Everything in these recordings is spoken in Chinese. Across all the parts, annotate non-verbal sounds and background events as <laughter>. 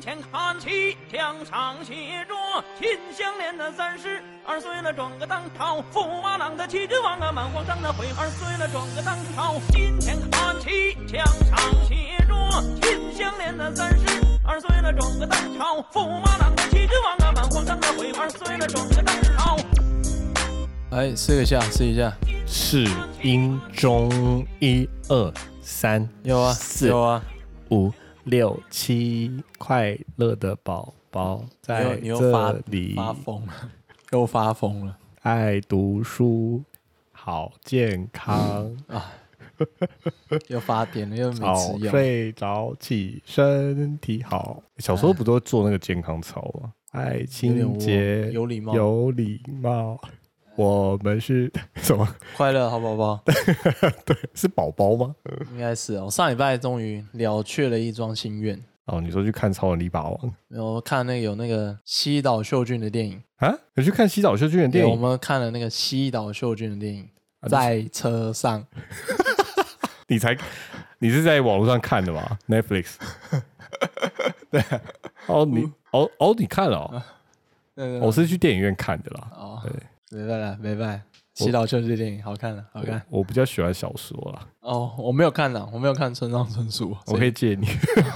前看齐，墙上写着“秦香莲的三十二岁了，转个当朝，驸马郎的齐君王啊，满皇上的回二岁了，转个当朝。金前看齐，墙上写着“秦香莲的三十二岁了，转个当朝，驸马郎的齐君王啊，满皇上的回二岁了，转个当朝。哎，试一下，试一下，是音中一二三有啊，四有啊，五六七，快乐的宝宝你在这里，发疯了，<laughs> 又发疯了爱读书，好健康，啊！<laughs> 又发癫了，又没早吃药。睡早起身体好。小时候不都做那个健康操吗？爱清洁，有礼貌有礼貌。我们是 <laughs> 什么？快乐好宝宝，<laughs> 对，是宝宝吗？应该是哦。上礼拜终于了却了一桩心愿，哦，你说去看《超人力霸王》我看那个有那个西岛秀俊的电影，啊？有去看西岛秀俊的电影，我影？们看了那个西岛秀俊的电影，啊在车上。<laughs> 你才，你是在网络上看的吗？Netflix？对。哦，你哦哦，你看了哦？嗯我是去电影院看的啦。哦，对，没办法，没办法。西岛秀俊的电影好看了，好看。我比较喜欢小说啦，哦，我没有看呢，我没有看村上春树。我可以借你。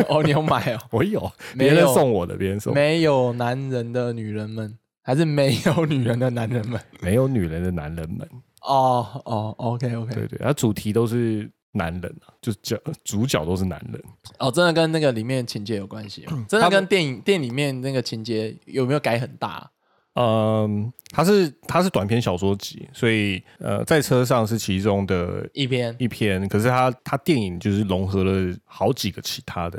哦，你有买哦？<laughs> 我有，别人送我的，别人送。没有男人的女人们，还是没有女人的男人们？没有女人的男人们，哦哦，OK OK，对对，它主题都是男人啊，就是角主角都是男人。哦，真的跟那个里面情节有关系哦，<clears throat> 真的跟电影电影里面那个情节有没有改很大？嗯，它是它是短篇小说集，所以呃，在车上是其中的一篇一篇，可是它它电影就是融合了好几个其他的，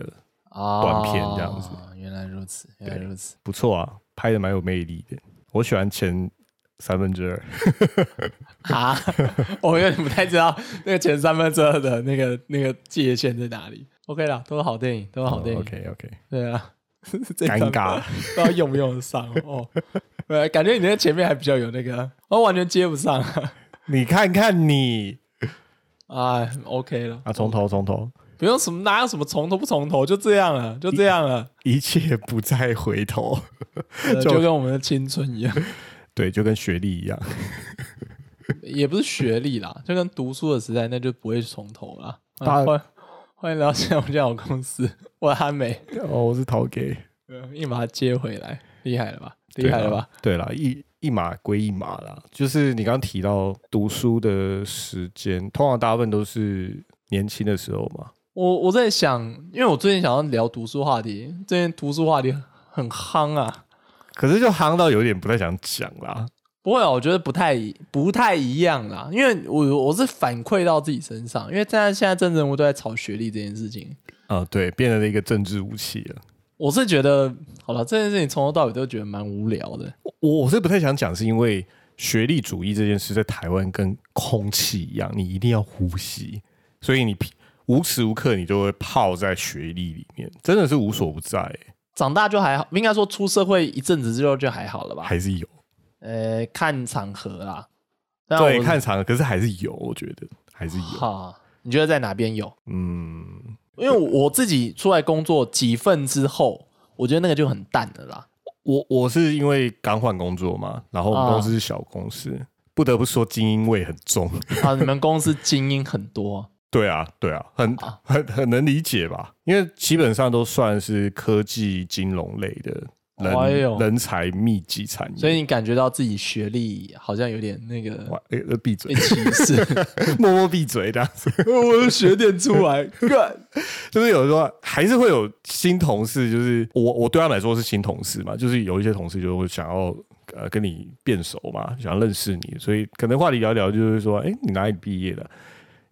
哦短片这样子。原来如此，原来如此。不错啊，拍的蛮有魅力的。我喜欢前三分之二，<laughs> 啊，<laughs> 我有点不太知道那个前三分之二的那个那个界限在哪里。OK 啦，都是好电影，都是好电影。OK OK，对啊，<laughs> 尴尬不知道用不用得上哦。对，感觉你在前面还比较有那个，我完全接不上。<laughs> 你看看你哎，OK 了，啊，从头从头，不用什么，哪有什么从头不从头，就这样了，就这样了，一切不再回头。呃就跟我们的青春一样，<laughs> 对，就跟学历一样。<laughs> 也不是学历啦，就跟读书的时代，那就不会从头啦。啊大欢欢迎来到现在我们家好公司，我是汉美，哦，我是陶给，呃一马接回来，厉害了吧？厉害了吧？对啦，一一码归一码啦。就是你刚刚提到读书的时间，通常大部分都是年轻的时候嘛。我我在想，因为我最近想要聊读书话题，最近读书话题很夯啊。可是就夯到有点不太想讲啦。不会啊，我觉得不太不太一样啦，因为我我是反馈到自己身上，因为现在现在政治人物都在炒学历这件事情，啊、对，变成了一个政治武器了。我是觉得好了，这件事情从头到尾都觉得蛮无聊的。我我是不太想讲，是因为学历主义这件事在台湾跟空气一样，你一定要呼吸，所以你平无时无刻你就会泡在学历里面，真的是无所不在、欸长大就还好，应该说出社会一阵子之后就还好了吧？还是有。呃，看场合啦。但我对，看场合，可是还是有，我觉得还是有。好，你觉得在哪边有？嗯，因为我自己出来工作几份之后，我觉得那个就很淡了啦。我我是因为刚换工作嘛，然后我们啊公司是小公司，不得不说精英味很重。<laughs> 啊，你们公司精英很多，对啊，对啊，很啊很很能理解吧？因为基本上都算是科技金融类的人、哎人才密集产业，所以你感觉到自己学历好像有点那个闭嘴被，歧视。<laughs> 默默闭嘴这样子。我的学点出来，<laughs> 干就是有时候还是会有新同事，就是我我对他们来说是新同事嘛，就是有一些同事就会想要呃跟你变熟嘛，想要认识你，所以可能话题聊一聊，就是说，哎、你哪里毕业的？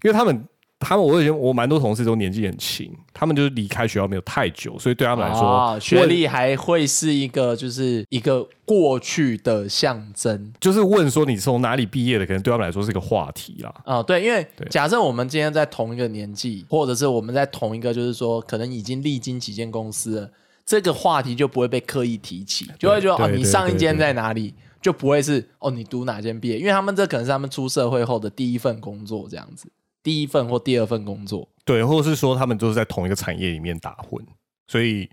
因为他们他们我以前我蛮多同事都年纪很轻，他们就是离开学校没有太久，所以对他们来说，啊，学历还会是一个就是一个过去的象征就是问说你从哪里毕业的，可能对他们来说是个话题啦。啊。对，因为假设我们今天在同一个年纪，或者是我们在同一个，就是说可能已经历经几间公司了，这个话题就不会被刻意提起，就会觉得哦，你上一间在哪里，就不会是哦，你读哪间毕业，因为他们这可能是他们出社会后的第一份工作，这样子，第一份或第二份工作。对，或者是说他们都是在同一个产业里面打混，所以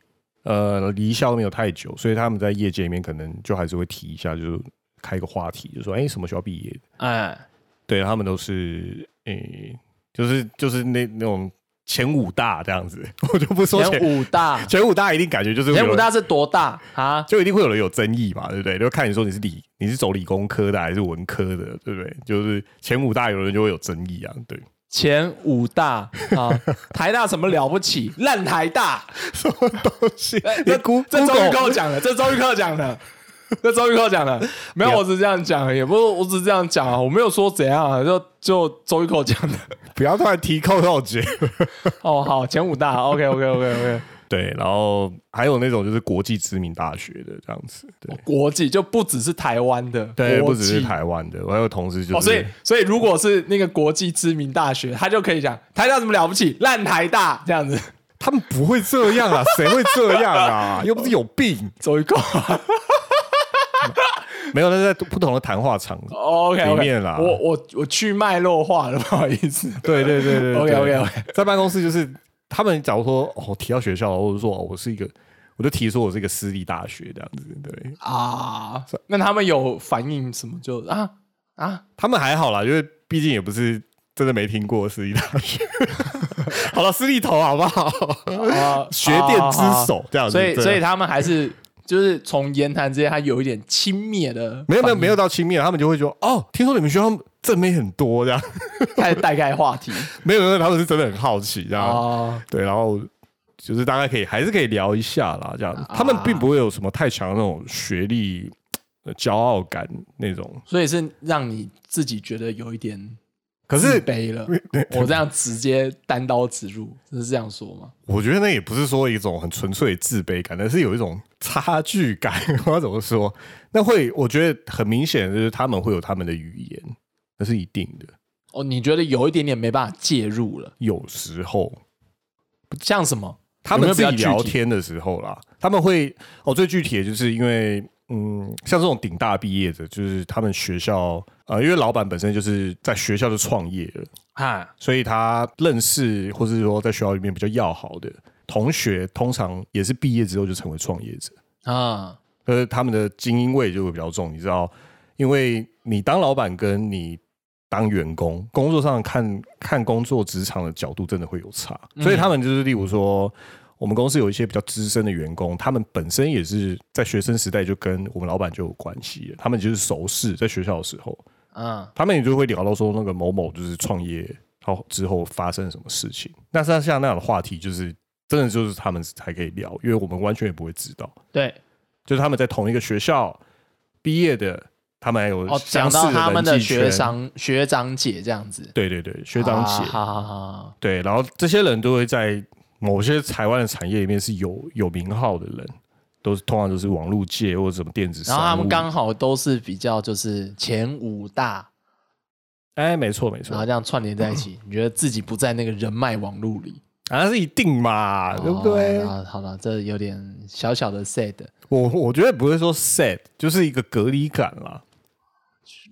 呃离校没有太久，所以他们在业界里面可能就还是会提一下，就是开个话题，就说哎、什么学校毕业的？哎，对他们都是诶、就是就是那那种前五大这样子，<laughs> 我就不说前前五大，<laughs> 前五大一定感觉就是前五大是多大啊？就一定会有人有争议嘛，对不对？就看你说你是理你是走理工科的还是文科的，对不对？就是前五大有人就会有争议啊，对，前五大啊，<laughs> 台大什么了不起？烂台大，什么东西？这 Go- 这周玉蔻讲的，这周玉扣讲的，<laughs> 这周玉扣讲的，没有，我只是这样讲，也不是，我只是这样讲啊，我没有说怎样啊，就就周玉蔻讲的。不要突然提扣扣姐。<laughs> 哦，好，前五大，OK OK OK OK，对，然后还有那种就是国际知名大学的这样子，对国际就不只是台湾的，对，不只是台湾的，我还有同事就是，哦，所以所以如果是那个国际知名大学，他就可以讲台大怎么了不起，烂台大这样子。他们不会这样啊，谁会这样啊？又不是有病，周玉蔻没有，那是在不同的谈话场。，OK 里 OK，面啦我我我去脉络化了，不好意思。对对对对 OK，OK，OK 在办公室就是他们假如说哦提到学校，或者说、哦、我是一个，我就提说我是一个私立大学这样子，对啊，那他们有反应什么就啊啊，他们还好啦，因为毕竟也不是真的没听过私立大学。<laughs> 好了，私立头好不好？啊学电之首这样子，所以所以他们还是就是从言谈之间，他有一点轻蔑的，没有没有没有，到轻蔑，他们就会说哦，听说你们学校正妹很多这样，<laughs> 开始带开话题。<laughs> 没有没有，他们是真的很好奇这样。哦。对，然后就是大概可以还是可以聊一下啦，这样。他们并不会有什么太强的那种学历的骄傲感那种，所以是让你自己觉得有一点可是自卑了。我这样直接单刀直入，是这样说吗？我觉得那也不是说一种很纯粹的自卑感，而是有一种差距感。<laughs> 我要怎么说？那会我觉得很明显，就是他们会有他们的语言，那是一定的。哦，你觉得有一点点没办法介入了，有时候像什么？他们自己聊天的时候啦，他们会哦，最具体的就是因为嗯，像这种顶大毕业的，就是他们学校呃，因为老板本身就是在学校就创业了，啊，所以他认识或是说在学校里面比较要好的同学，通常也是毕业之后就成为创业者。啊，呃，他们的精英味就会比较重，你知道，因为你当老板跟你当员工，工作上看看工作职场的角度真的会有差，所以他们就是例如说，我们公司有一些比较资深的员工，他们本身也是在学生时代就跟我们老板就有关系，他们就是熟识，在学校的时候，嗯，他们也就会聊到说那个某某就是创业后之后发生什么事情，那像像那样的话题，就是真的就是他们才可以聊，因为我们完全也不会知道。对，就是他们在同一个学校毕业的，他们还有哦，讲到他们的学长学长姐这样子，对对对，学长姐，啊好好好，对，然后这些人都会在某些台湾的产业里面是有有名号的人，都是通常都是网络界或者什么电子商务，然后他们刚好都是比较就是前五大，哎，没错没错。然后，这样串联在一起，你觉得自己不在那个人脉网络里，啊，那是一定嘛，对不对？哦啊，好了，这有点小小的 sad，我我觉得不会说 sad，就是一个隔离感啦，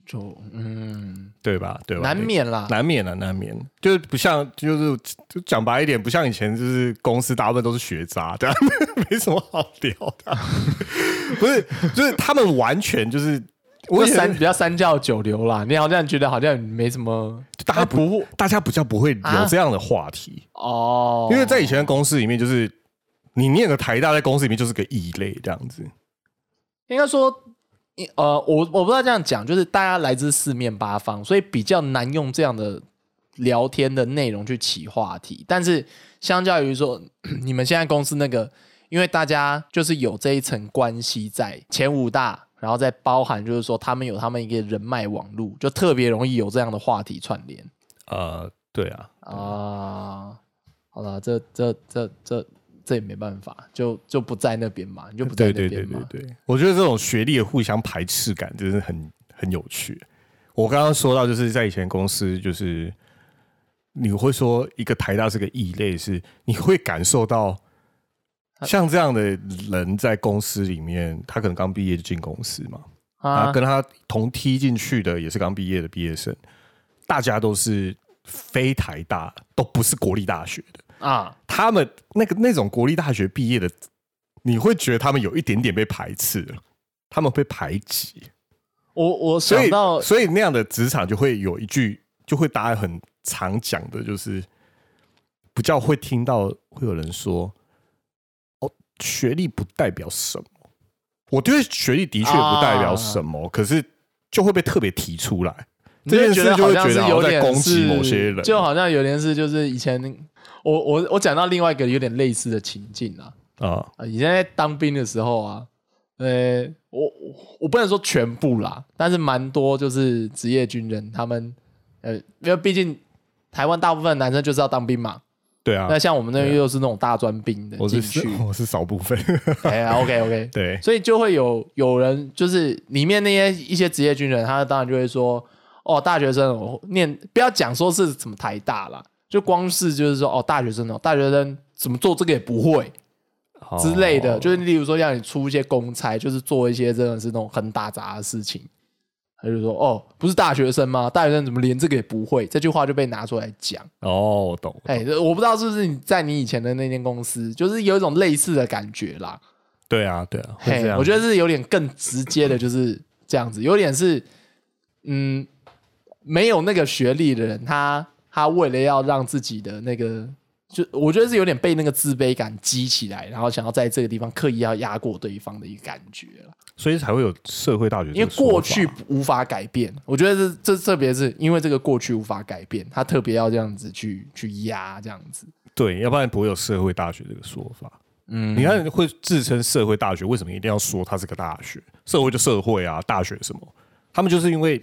就嗯，对吧？对吧？难免啦，难免啊，难免，就是不像，就是就讲白一点，不像以前，就是公司大部分都是学渣，这样 <laughs> 没什么好聊的。<laughs> 不是，就是他们完全就是，我三比较三教九流啦，你好像觉得好像没什么，大家不大家比较不会啊有这样的话题，哦，因为在以前的公司里面，就是你念个台大，在公司里面就是个异类这样子。应该说，呃，我我不知道这样讲，就是大家来自四面八方，所以比较难用这样的聊天的内容去起话题。但是相较于说，你们现在公司那个，因为大家就是有这一层关系在前五大，然后再包含就是说他们有他们一个人脉网路，就特别容易有这样的话题串联呃，对啊，啊。好了，这这这这这也没办法，就就不在那边嘛，你就不在对对那边嘛。对对对，我觉得这种学历的互相排斥感真的很很有趣。我刚刚说到，就是在以前公司，就是你会说一个台大是个异类，是你会感受到像这样的人在公司里面，他可能刚毕业就进公司嘛，啊，啊，跟他同梯进去的也是刚毕业的毕业生，大家都是非台大，都不是国立大学的。啊，他们那个那种国立大学毕业的你会觉得他们有一点点被排斥了，他们被排挤，我我所以想到所以那样的职场就会有一句，就会大家很常讲的，就是比较会听到会有人说，哦，学历不代表什么。我觉得学历的确不代表什么，可是就会被特别提出来。这件事就会觉得好像在攻击某些人，就好像有点是就是以前我我我讲到另外一个有点类似的情境啊啊，啊，以前在当兵的时候啊，呃，我我我不能说全部啦，但是蛮多就是职业军人，他们呃，因为毕竟台湾大部分男生就是要当兵嘛，对啊。那，像我们那边又是那种大专兵的我进是去，我是少部分，哎，OK OK，<laughs> 对，所以就会有有人就是里面那些一些职业军人，他当然就会说，哦，大学生我念不要讲说是什么台大啦，就光是就是说哦，大学生哦，大学生怎么做这个也不会之类的，哦就是例如说让你出一些公差，就是做一些真的是那种很打杂的事情。他就说：“哦，不是大学生吗？大学生怎么连这个也不会？”这句话就被拿出来讲。哦，我懂，哎、我不知道是不是你在你以前的那间公司，就是有一种类似的感觉啦。对啊，对啊，会嘿我觉得是有点更直接的，就是这样子，有点是，嗯，没有那个学历的人，他他为了要让自己的那个，就我觉得是有点被那个自卑感激起来，然后想要在这个地方刻意要压过对方的一个感觉了。所以才会有社会大学因为过去无法改变，我觉得这这特别是因为这个过去无法改变，他特别要这样子去去压这样子。对，要不然不会有社会大学这个说法。嗯，你看会自称社会大学，为什么一定要说它是个大学？社会就社会啊，大学什么？他们就是因为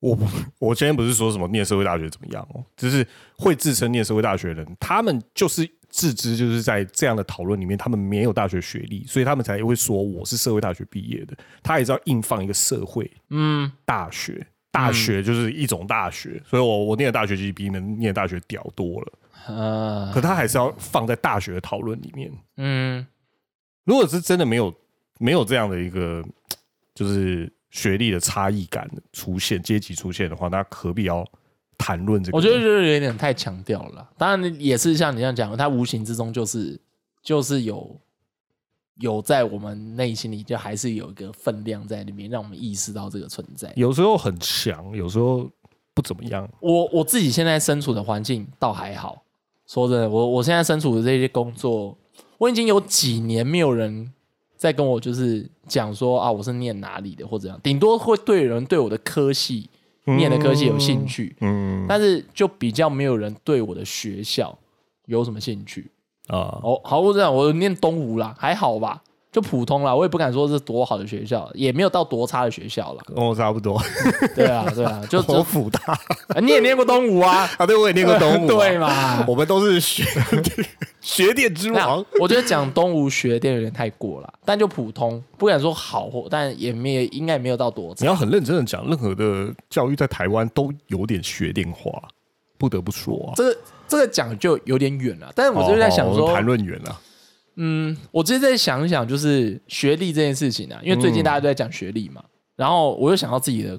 我不 <laughs> 我今天不是说什么念社会大学怎么样哦，只是会自称念社会大学的人，他们就是自知就是在这样的讨论里面，他们没有大学学历，所以他们才会说我是社会大学毕业的。他也是要硬放一个社会嗯，大学，大学就是一种大学，所以我我念的大学其实比你们念的大学屌多了。呃，可他还是要放在大学的讨论里面。嗯，如果是真的没有没有这样的一个就是学历的差异感出现、阶级出现的话，那何必要谈论这个？我觉得就是有点太强调了啦。当然也是像你这样讲，它无形之中就是就是有有在我们内心里就还是有一个分量在里面，让我们意识到这个存在。有时候很强，有时候不怎么样。我我自己现在身处的环境倒还好，说真的，我我现在身处的这些工作，我已经有几年没有人在跟我就是讲说啊，我是念哪里的或者怎样，顶多会对人对我的科系念的科系有兴趣，嗯。但是就比较没有人对我的学校有什么兴趣。啊，哦，好，我这样，我念东吴啦，还好吧，就普通啦，我也不敢说是多好的学校，也没有到多差的学校了。跟我差不多。<laughs> 对啊，对啊，就 <laughs> 我就辅大啊你也念过东吴啊？<laughs> 啊，对，我也念过东吴啊，对嘛？我们都是学学电之王。我觉得讲东吴学店有点太过了，但就普通，不敢说好或，但也没有应该没有到多差。你要很认真的讲，任何的教育在台湾都有点学电化，不得不说啊。这个这个讲就有点远了，但是我就是在想说，哦谈论远了。嗯，我直接在想一想，就是学历这件事情啊，因为最近大家都在讲学历嘛，然后我又想到自己的，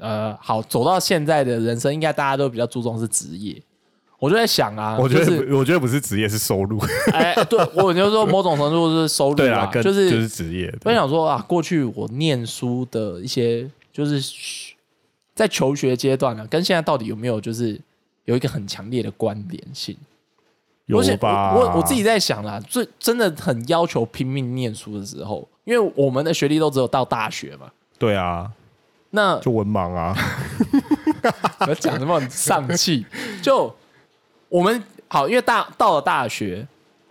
呃，好走到现在的人生，应该大家都比较注重是职业，我就在想啊，我觉得就是不，我觉得不是职业，是收入。<laughs> 哎，对我就说某种程度是收入啊，，就是就是职业。我想说啊，过去我念书的一些，就是在求学阶段呢、跟现在到底有没有就是有一个很强烈的关联性？有吧？我我我自己在想啦，最真的很要求拼命念书的时候，因为我们的学历都只有到大学嘛，对啊，那就文盲啊。<laughs> <laughs> 我讲什么很丧气？就我们好，因为大到了大学，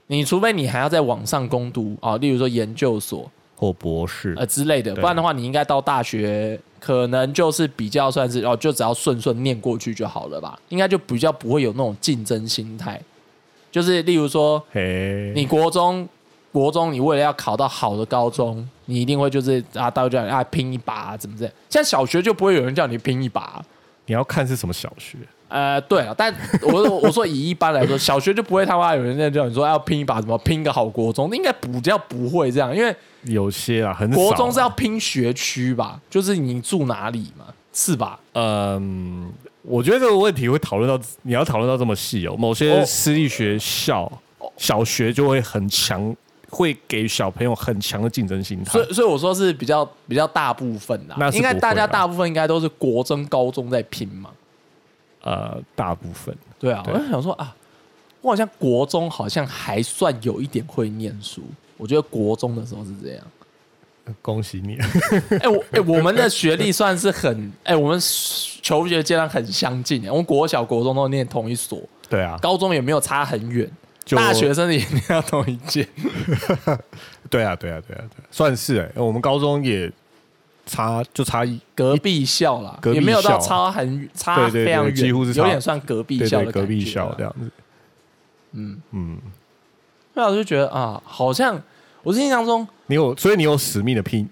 你除非你还要在网上攻读啊，例如说研究所，或博士呃之类的，不然的话，你应该到大学可能就是比较算是哦，就只要顺顺念过去就好了吧，应该就比较不会有那种竞争心态。就是例如说，嘿，你国中国中你为了要考到好的高中，你一定会就是啊，到叫你啊拼一把、啊，怎么怎？现在小学就不会有人叫你拼一把啊、你要看是什么小学，呃，对了，但我我说以一般来说，小学就不会他妈有人在叫你说要拼一把，怎么拼个好国中，应该比较不会这样，因为有些啊，很。国中是要拼学区吧，就是你住哪里嘛，是吧？嗯，我觉得这个问题会讨论到，你要讨论到这么细哦。某些哦私立学校小学就会很强，会给小朋友很强的竞争心态所。以所以我说是比较比较大部分啦，那是应该大家大部分应该都是国中、高中在拼嘛。呃，大部分对啊，对我就想说啊，我好像国中好像还算有一点会念书，我觉得国中的时候是这样。恭喜你，哎、我哎、我们的学历算是很哎、我们求学阶段很相近，我们国小、国中都念同一所，对啊，高中也没有差很远，大学生也念到同一届。<laughs> 对啊，对啊，对啊，对啊，算是哎、我们高中也差就差一隔壁校啦，隔壁也没有到差很差非常远，几乎是差有点算隔壁校的隔壁校这样子，嗯，嗯，那我就觉得啊，好像我是印象中，你有所以你有使命的拼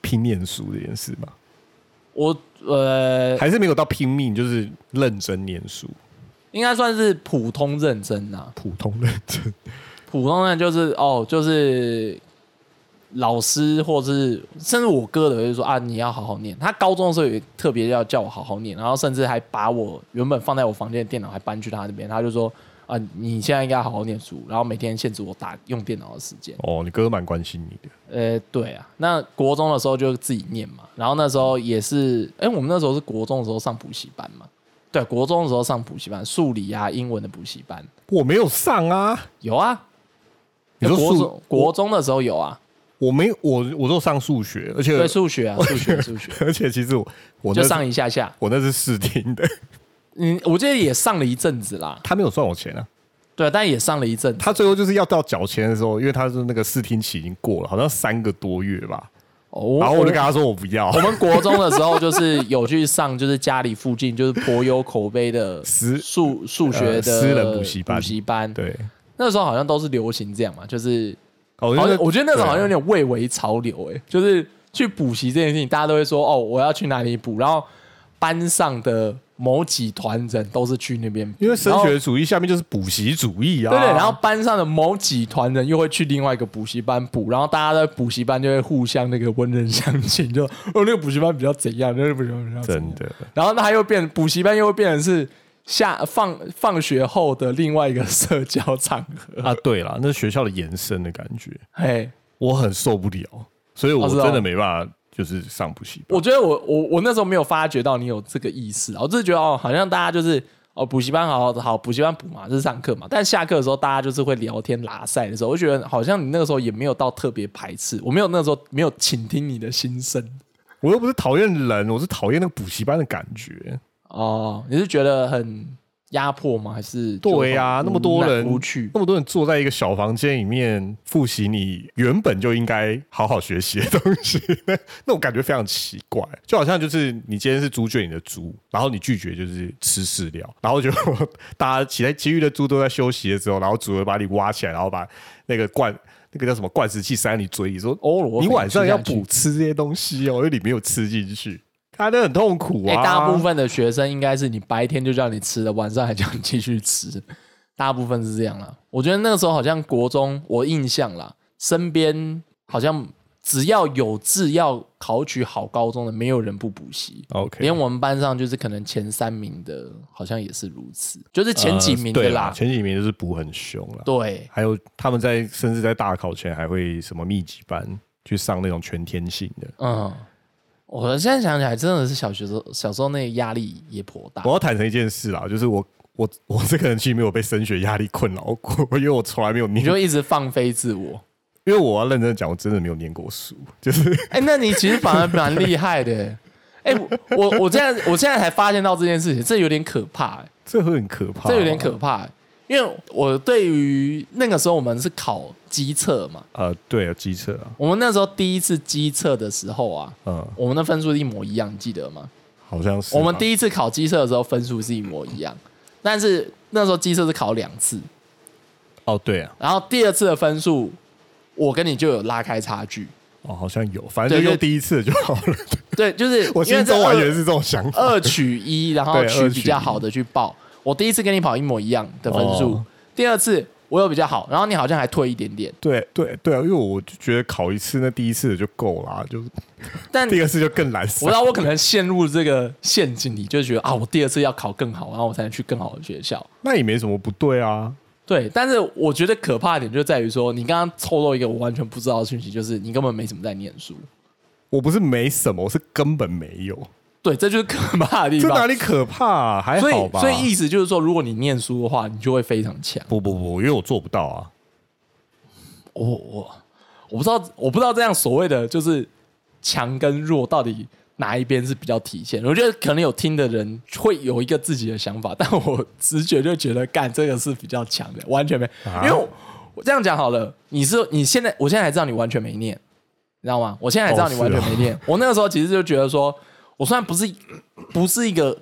拼念书这件事吗？我呃，还是没有到拼命，就是认真念书，应该算是普通认真呐、普通认真。普通人就是哦，就是老师或者是甚至我哥的就说啊，你要好好念。他高中的时候也特别要叫我好好念，然后甚至还把我原本放在我房间的电脑还搬去他那边，他就说啊，你现在应该好好念书，然后每天限制我打用电脑的时间。哦，你哥蛮关心你的。呃，对啊，那国中的时候就自己念嘛，然后那时候也是，哎，我们那时候是国中的时候上补习班嘛，对，国中的时候上补习班，数理啊、英文的补习班。我没有上啊，有啊，你国中国中的时候有啊，我没我我都上数学，而且对，数学啊，数学，数学，<laughs> 而且其实我我就上一下下。我那是试听的，嗯，我记得也上了一阵子啦，他没有赚我钱啊。对，但也上了一阵子。他最后就是要到缴钱的时候，因为他是那个试听期已经过了，好像三个多月吧。哦然后我就跟他说我不要我，们国中的时候，<laughs> 就是有去上，就是家里附近就是颇有口碑的私数数学的呃私人补习班补习班。对，那时候好像都是流行这样嘛，就是哦，好像我觉得那时候好像有点蔚为潮流，哎，就是去补习这件事情，大家都会说哦，我要去哪里补，然后班上的某几团人都是去那边，因为升学主义下面就是补习主义啊，对对，然后班上的某几团人又会去另外一个补习班补，然后大家在补习班就会互相那个温人相亲，就 <laughs> 哦那个补习班比较怎样，那个补习班比较真的。然后那他又变补习班又会变成是下放放学后的另外一个社交场合，啊，对了，那是学校的延伸的感觉，嘿，我很受不了，所以我真的没办法，就是上补习班。我觉得我我我那时候没有发觉到你有这个意识啊，我只是觉得哦，好像大家就是哦补习班好好好补习班补嘛，就是上课嘛，但下课的时候大家就是会聊天拉塞的时候，我就觉得好像你那个时候也没有到特别排斥，我没有那个时候没有倾听你的心声我又不是讨厌人，我是讨厌那个补习班的感觉。哦，你是觉得很压迫吗？还是对呀、那么多人无趣那么多人坐在一个小房间里面复习你原本就应该好好学习的东西，<laughs> 那那种感觉非常奇怪，就好像就是你今天是猪圈里的猪，然后你拒绝就是吃饲料，然后就大家其他其余的猪都在休息的时候，然后主人把你挖起来，然后把那个罐那个叫什么灌食器塞你嘴里，说欧罗你晚上要补吃这些东西哦，因为你没有吃进去，看得很痛苦哎、啊。大部分的学生应该是你白天就叫你吃的，晚上还叫你继续吃，大部分是这样啦。我觉得那个时候好像国中，我印象啦，身边好像只要有志要考取好高中的，没有人不补习。OK，连我们班上就是可能前三名的，好像也是如此，就是前几名呃对的啦。前几名就是补很凶了。对，还有他们在甚至在大考前还会什么密集班去上那种全天性的。嗯，我现在想起来，真的是小学时候小时候那个压力也颇大我。要坦诚一件事啦，就是我我我这个人其实没有被升学压力困扰过，因为我从来没有念，你就一直放飞自我。因为我要认真地讲，我真的没有念过书，就是哎、那你其实反而蛮厉害的。哎、我我我现在我现在才发现到这件事情，这有点可怕、哎这会很可怕，这有点可怕、哎因为我对于那个时候我们是考机测嘛，呃，对啊，机测啊，我们那时候第一次机测的时候啊，嗯，我们的分数一模一样，你记得吗？好像是。我们第一次考机测的时候分数是一模一样，但是那时候机测是考两次，哦，对啊，然后第二次的分数我跟你就有拉开差距。哦，好像有，反正就就用第一次就好了。对，就是 <laughs> 我心中完全是这种想法。二取一，然后取比较好的去报。我第一次跟你跑一模一样的分数，哦第二次我有比较好，然后你好像还退一点点，对对对啊，因为我就觉得考一次那第一次的就够了，就但第二次就更难我死知。道我可能陷入这个陷阱里，就觉得啊，我第二次要考更好，然后我才能去更好的学校。那也没什么不对啊。对，但是我觉得可怕的点就在于说，你刚刚透露一个我完全不知道的讯息，就是你根本没什么在念书。我不是没什么，我是根本没有。对，这就是可怕的地这哪方。里可怕、啊？还所以，好吧？所以意思就是说，如果你念书的话，你就会非常强。不不不，因为我做不到啊。我我我不知道，我不知道这样所谓的就是强跟弱到底哪一边是比较体现。我觉得可能有听的人会有一个自己的想法，但我直觉就觉得干这个是比较强的，完全没。啊因为我我这样讲好了，你是你现在，我现在才知道你完全没念，你知道吗？我现在才知道你完全没念。我那个时候其实就觉得说，我虽然不是不是一个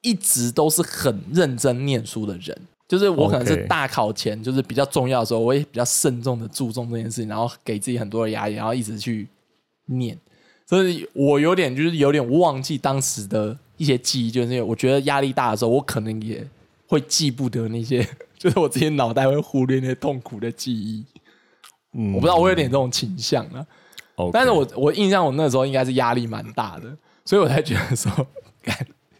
一直都是很认真念书的人，就是我可能是大考前就是比较重要的时候，我也比较慎重的注重这件事情，然后给自己很多的压力，然后一直去念。所以我有点就是有点忘记当时的一些记忆，就是因为我觉得压力大的时候，我可能也会记不得那些，<laughs> 就是我自己脑袋会忽略那些痛苦的记忆。嗯我不知道我有点这种倾向啊，OK 但是我我印象我那时候应该是压力蛮大的，所以我才觉得说，<laughs> 干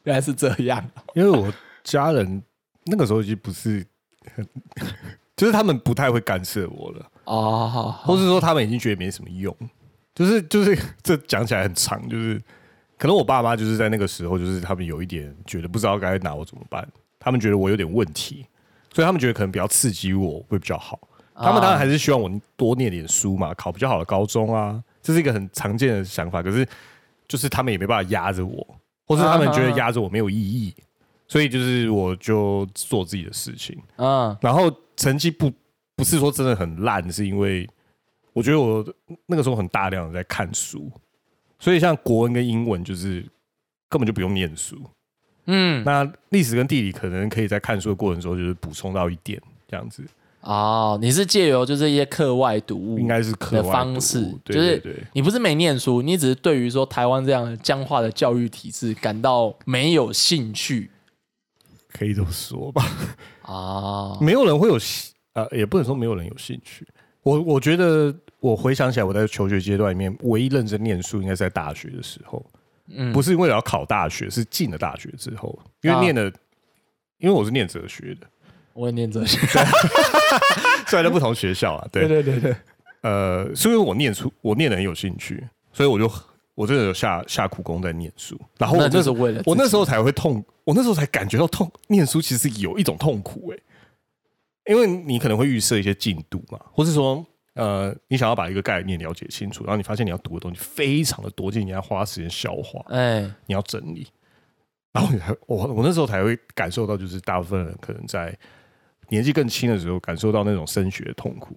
原来是这样。因为我家人那个时候已经不是很，<laughs> 就是他们不太会干涉我了，哦，或是说他们已经觉得没什么用，就是就是这讲起来很长，就是可能我爸妈就是在那个时候，就是他们有一点觉得不知道该拿我怎么办，他们觉得我有点问题，所以他们觉得可能比较刺激我会比较好。他们当然还是希望我多念点书嘛，考比较好的高中啊，这是一个很常见的想法。可是就是他们也没办法压着我，或是他们觉得压着我没有意义，所以就是我就做自己的事情。嗯然后成绩不不是说真的很烂，是因为我觉得我那个时候很大量的在看书，所以像国文跟英文就是根本就不用念书。嗯，那历史跟地理可能可以在看书的过程中就是补充到一点这样子，哦，你是借由就是一些课外读物，应该是课的外读方式物对就是你不是没念书，你只是对于说台湾这样的僵化的教育体制感到没有兴趣可以这么说吧。啊。没有人会有兴呃，也不能说没有人有兴趣。我我觉得我回想起来，我在求学阶段里面唯一认真念书，应该是在大学的时候。嗯不是为了要考大学，是进了大学之后，因为啊念的，因为我是念哲学的，我也念哲学，<laughs> 虽然在不同学校啊，对，对对对，呃，是因为我念书，我念的很有兴趣，所以我就我真的有下下苦功在念书，然后我那就是时候为了我那时候才会痛，我那时候才感觉到痛，念书其实有一种痛苦哎、因为你可能会预设一些进度嘛，或是说。呃，你想要把一个概念了解清楚，然后你发现你要读的东西非常的多，就你要花时间消化，哎，你要整理，然后你还我我那时候才会感受到，就是大部分人可能在年纪更轻的时候感受到那种升学的痛苦。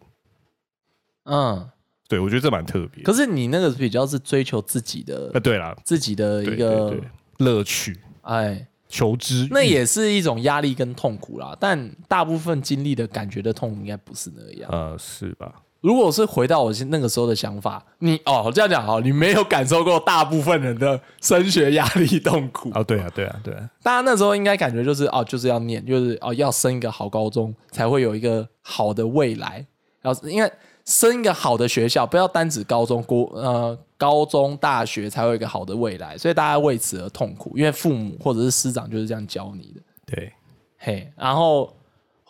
嗯，对我觉得这蛮特别。可是你那个比较是追求自己的呃，对啦，自己的一个乐趣、哎，求知，那也是一种压力跟痛苦啦。但大部分经历的感觉的痛应该不是那样。呃是吧？如果是回到我那个时候的想法，你哦这样讲好，你没有感受过大部分人的升学压力痛苦。<laughs> 哦，对啊，对啊，对啊，大家那时候应该感觉就是哦，就是要念，就是哦要升一个好高中，才会有一个好的未来。然后因为升一个好的学校，不要单指高中、国呃高中、大学才会有一个好的未来，所以大家为此而痛苦，因为父母或者是师长就是这样教你的。对，嘿，然后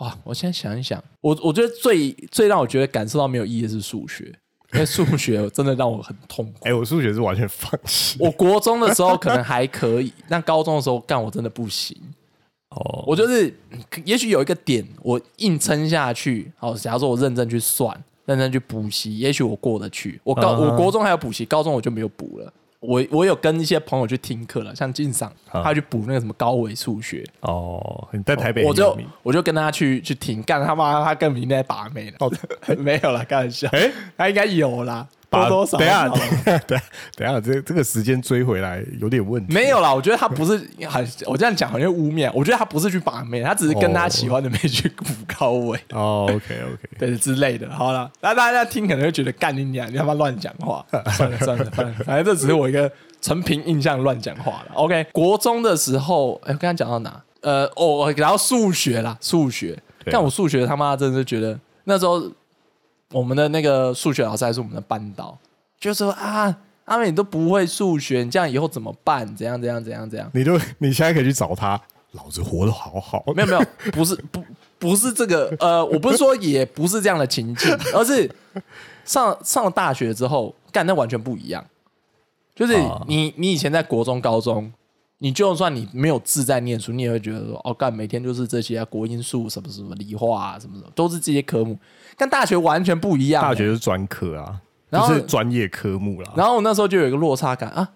哇，我现在想一想，我我觉得最最让我觉得感受到没有意义的是数学，因为数学 <laughs> 真的让我很痛苦。哎，我数学是完全放弃。我国中的时候可能还可以，但高中的时候干我真的不行。哦，我就是，也许有一个点我硬撑下去，好，假如说我认真去算，认真去补习，也许我过得去。我高、我国中还有补习，高中我就没有补了。我我有跟一些朋友去听课了，像晋赏，嗯他去补那个什么高维数学，哦，你在台北我就我就跟他去去听，干他妈他根本应该把妹了，哦。<laughs> 没有了，开玩笑，哎他应该有啦，把多多少等 <laughs> 下，等下，等下，这这个时间追回来有点问题。没有啦，我觉得他不是，很我这样讲好像污蔑，我觉得他不是去把妹，他只是跟他哦喜欢的妹去补高位。哦，OK OK，对之类的。好了，那大家听可能会觉得干你娘，你他妈乱讲话。<laughs> 算了算了算了，反正这只是我一个纯凭印象乱讲话了。OK，国中的时候，哎，我刚刚讲到哪？呃，哦，然后数学啦，数学。啊但我数学他妈真的是觉得那时候我们的那个数学老师还是我们的班导，就说啊，阿美你都不会数学，你这样以后怎么办？怎样怎样怎样怎样？你就你现在可以去找他，老子活得好好。没有没有，不是不不是这个，呃，我不是说也不是这样的情境，<laughs> 而是上上了大学之后，干那完全不一样。就是啊你你以前在国中、高中，你就算你没有志在念书，你也会觉得说，哦，干每天就是这些啊，国英数什么什么理化啊，什么什么，都是这些科目。跟大学完全不一样、大学是专科啊，然后就是专业科目啦。然后我那时候就有一个落差感啊，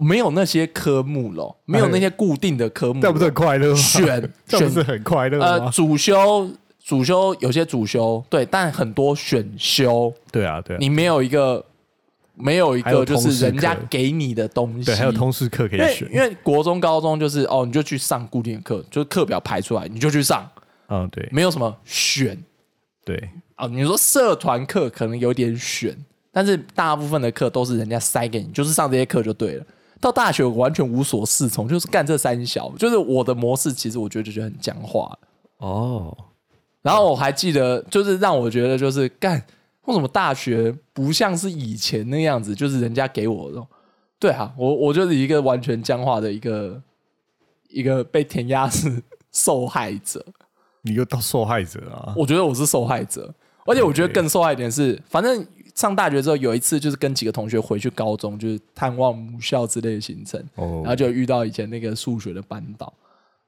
没有那些科目了，没有那些固定的科目了，这不是很快乐吗？选 <laughs> 这样不是很快乐呃？主修主修有些主修对，但很多选修，对啊，对啊，你没有一个没有一个就是人家课给你的东西，对，还有通识课可以选。因为国中高中就是哦，你就去上固定的课，就是课表排出来你就去上，嗯，对没有什么选对，哦。你说社团课可能有点选，但是大部分的课都是人家塞给你，就是上这些课就对了。到大学我完全无所适从，就是干这三小，就是我的模式，其实我觉得就觉得很僵化。哦，然后我还记得，就是让我觉得就是干，为什么大学不像是以前那样子，就是人家给我的，对啊，我我就是一个完全僵化的一个一个被填鸭式 <laughs> 受害者，你又到受害者啊？我觉得我是受害者，而且我觉得更受害一点是，反正上大学之后有一次就是跟几个同学回去高中，就是探望母校之类的行程，哦然后就遇到以前那个数学的班导，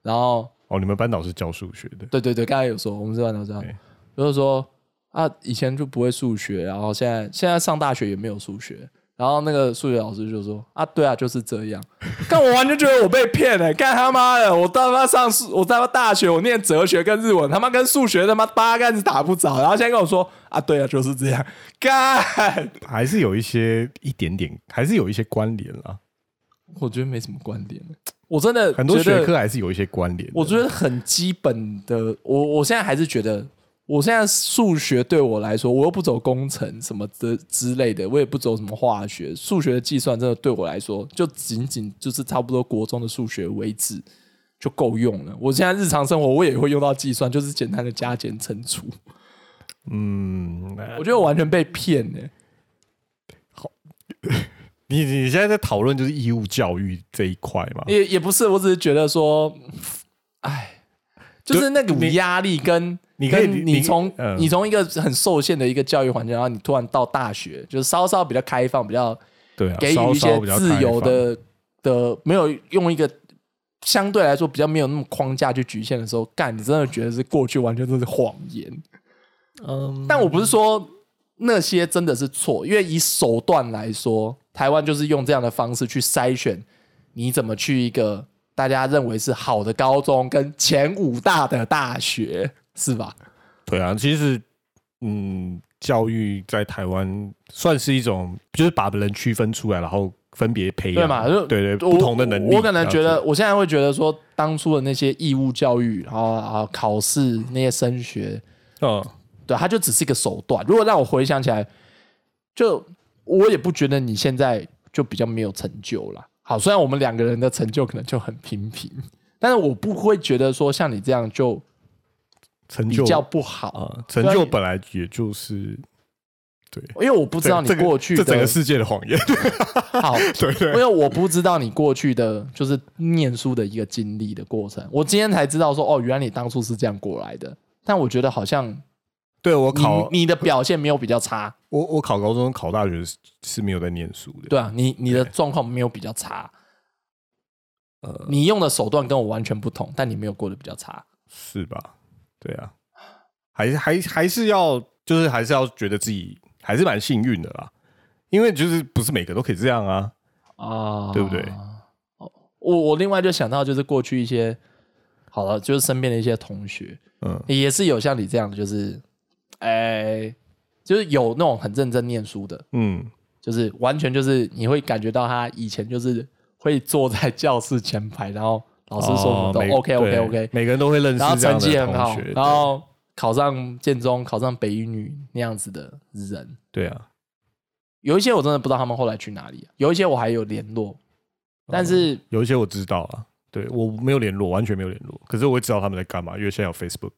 然后哦，你们班导是教数学的，对对对，刚才有说我们是班导这样，就是说啊，以前就不会数学，然后现在现在上大学也没有数学，然后那个数学老师就说啊，对啊，就是这样。<laughs> 但我完全觉得我被骗了、干他妈的！我他妈上数，我他妈大学我念哲学跟日文，他妈跟数学他妈八竿子打不着，然后现在跟我说啊，对啊，就是这样，干！<laughs> 还是有一些一点点，还是有一些关联啦。我觉得没什么关联，我真的很多学科还是有一些关联。我觉得很基本的，我我现在还是觉得，我现在数学对我来说，我又不走工程什么的之类的，我也不走什么化学，数学的计算真的对我来说，就仅仅就是差不多国中的数学为止就够用了。我现在日常生活我也会用到计算，就是简单的加减乘除。嗯，我觉得我完全被骗呢、好你你现在在讨论就是义务教育这一块嘛？也也不是，我只是觉得说，哎，就是那种压力跟你可以跟你你从嗯。你从一个很受限的一个教育环境，然后你突然到大学，就是稍稍比较开放，比较对啊，给予一些自由的的，没有用一个相对来说比较没有那么框架去局限的时候，干，你真的觉得是过去完全都是谎言。嗯，但我不是说那些真的是错，因为以手段来说，台湾就是用这样的方式去筛选你怎么去一个大家认为是好的高中跟前五大的大学，是吧？对啊，其实嗯，教育在台湾算是一种，就是把人区分出来，然后分别培养，对嘛？就对对，不同的能力。我可能觉得，我现在会觉得说，当初的那些义务教育，然后啊考试那些升学，嗯，对，它就只是一个手段。如果让我回想起来，就我也不觉得你现在就比较没有成就了。好，虽然我们两个人的成就可能就很平平，但是我不会觉得说像你这样就成就比较不好，啊，成就本来也就是对，因为我不知道你这个过去的这整个世界的谎言，<laughs> 好，对对因为我不知道你过去的就是念书的一个经历的过程，我今天才知道说哦，原来你当初是这样过来的。但我觉得好像对我考你你的表现没有比较差，我我考高中考大学是是没有在念书的，对啊，你你的状况没有比较差，呃，你用的手段跟我完全不同，但你没有过得比较差。是吧？对啊，还是还还是要就是还是要觉得自己还是蛮幸运的啦，因为就是不是每个都可以这样啊，啊，对不对？哦，我我另外就想到就是过去一些好了，就是身边的一些同学，嗯也是有像你这样的，就是，哎、就是有那种很认真念书的，嗯，就是完全就是你会感觉到他以前就是会坐在教室前排，然后老师说什么都哦 OK OK OK，每个人都会认识然后成绩很好，，然后考上建中，考上北一女那样子的人，对啊，有一些我真的不知道他们后来去哪里，有一些我还有联络，但是有一些我知道啊，对我没有联络，完全没有联络，可是我会知道他们在干嘛，因为现在有 Facebook，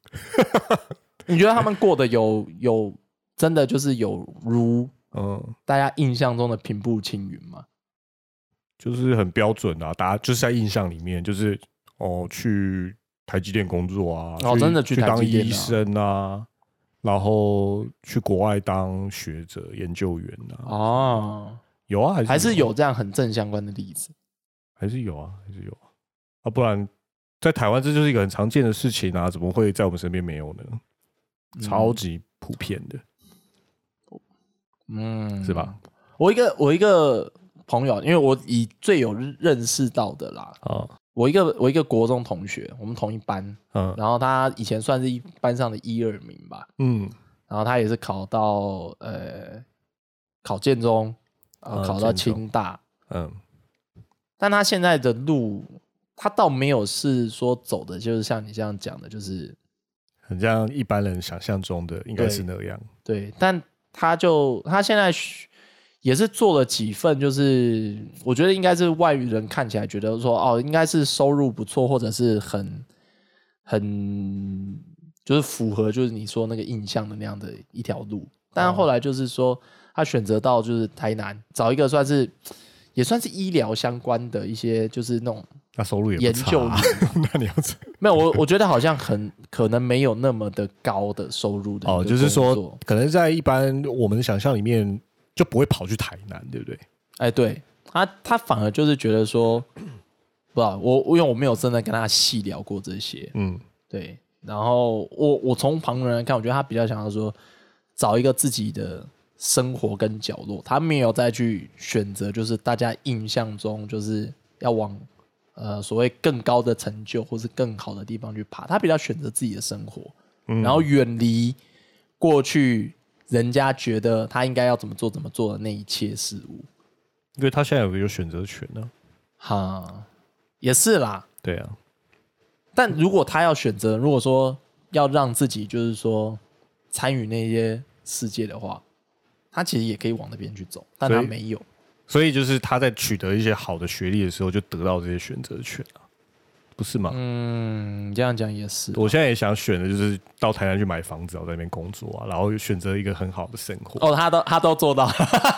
<laughs> 你觉得他们过得有有真的就是有如嗯，大家印象中的平步青云吗？就是很标准啊，大家就是在印象里面，就是哦去台积电工作啊，哦真的去去当医生啊，然后去国外当学者、研究员啊，哦，有啊，还是还是有这样很正相关的例子。还是有啊，还是有啊，啊，不然在台湾这就是一个很常见的事情啊，怎么会在我们身边没有呢？超级普遍的，嗯，是吧？我一个我一个朋友，因为我以最有认识到的啦，啊，我一个我一个国中同学，我们同一班，嗯。然后他以前算是一班上的一二名吧，嗯，然后他也是考到呃考建中，呃啊考到清大，嗯，但他现在的路，他倒没有是说走的，就是像你这样讲的，就是很像一般人想象中的应该是那样，对，但他就他现在学也是做了几份，就是我觉得应该是外语人看起来觉得说哦，应该是收入不错，或者是很很就是符合就是你说那个印象的那样的一条路。但后来就是说，他选择到就是台南找一个算是也算是医疗相关的一些就是那种那收入也研究啊，<laughs> 那你要没有我我觉得好像很可能没有那么的高的收入的哦，就是说，可能在一般我们的想象里面就不会跑去台南，对不对？哎，对。他，他反而就是觉得说，<clears throat> 不知道我，因为我没有真的跟他细聊过这些，嗯，对。然后我我从旁人来看，我觉得他比较想要说，找一个自己的生活跟角落，他没有再去选择，就是大家印象中就是要往呃所谓更高的成就或是更好的地方去爬，他比较选择自己的生活，嗯。然后远离过去人家觉得他应该要怎么做怎么做的那一切事物。因为他现在有有选择权呢、哈，也是啦。对啊，但如果他要选择，如果说要让自己就是说参与那些世界的话，他其实也可以往那边去走，但他没有。所以就是他在取得一些好的学历的时候，就得到这些选择权啊，不是吗？嗯，这样讲也是。我现在也想选的就是到台南去买房子，然后在那边工作啊，然后选择一个很好的生活，哦，他都他都做到。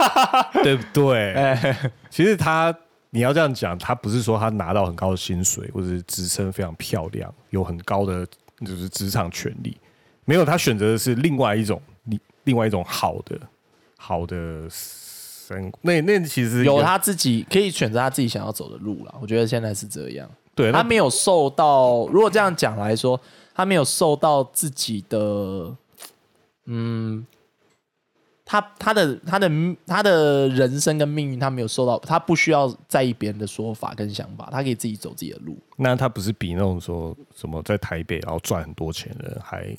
<laughs> 对不对？<laughs> 哎，其实他你要这样讲，他不是说他拿到很高的薪水，或者是职称非常漂亮，有很高的就是职场权利，没有，他选择的是另外一种另另外一种好的好的生，那那其实有他自己可以选择他自己想要走的路了。我觉得现在是这样。对他没有受到，如果这样讲来说，他没有受到自己的，嗯，他他的他的他的人生跟命运，他没有受到，他不需要在意别人的说法跟想法，他可以自己走自己的路。那他不是比那种说什么在台北然后赚很多钱的人还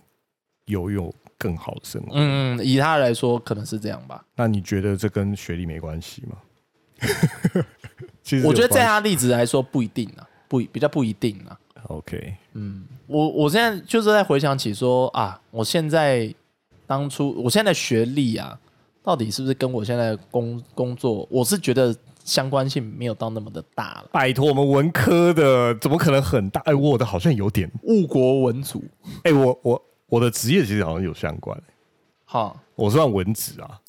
有有更好的生活？嗯，以他来说，可能是这样吧。那你觉得这跟学历没关系吗？<laughs> 其实我觉得在他例子来说，不一定啊，不比较不一定啊。OK，嗯我我现在就是在回想起说啊，我现在当初我现在的学历啊，到底是不是跟我现在的工工作，我是觉得相关性没有到那么的大了。拜托我们文科的怎么可能很大？哎，我的好像有点，误国文组，哎，我我我的职业其实好像有相关，好我算文职啊，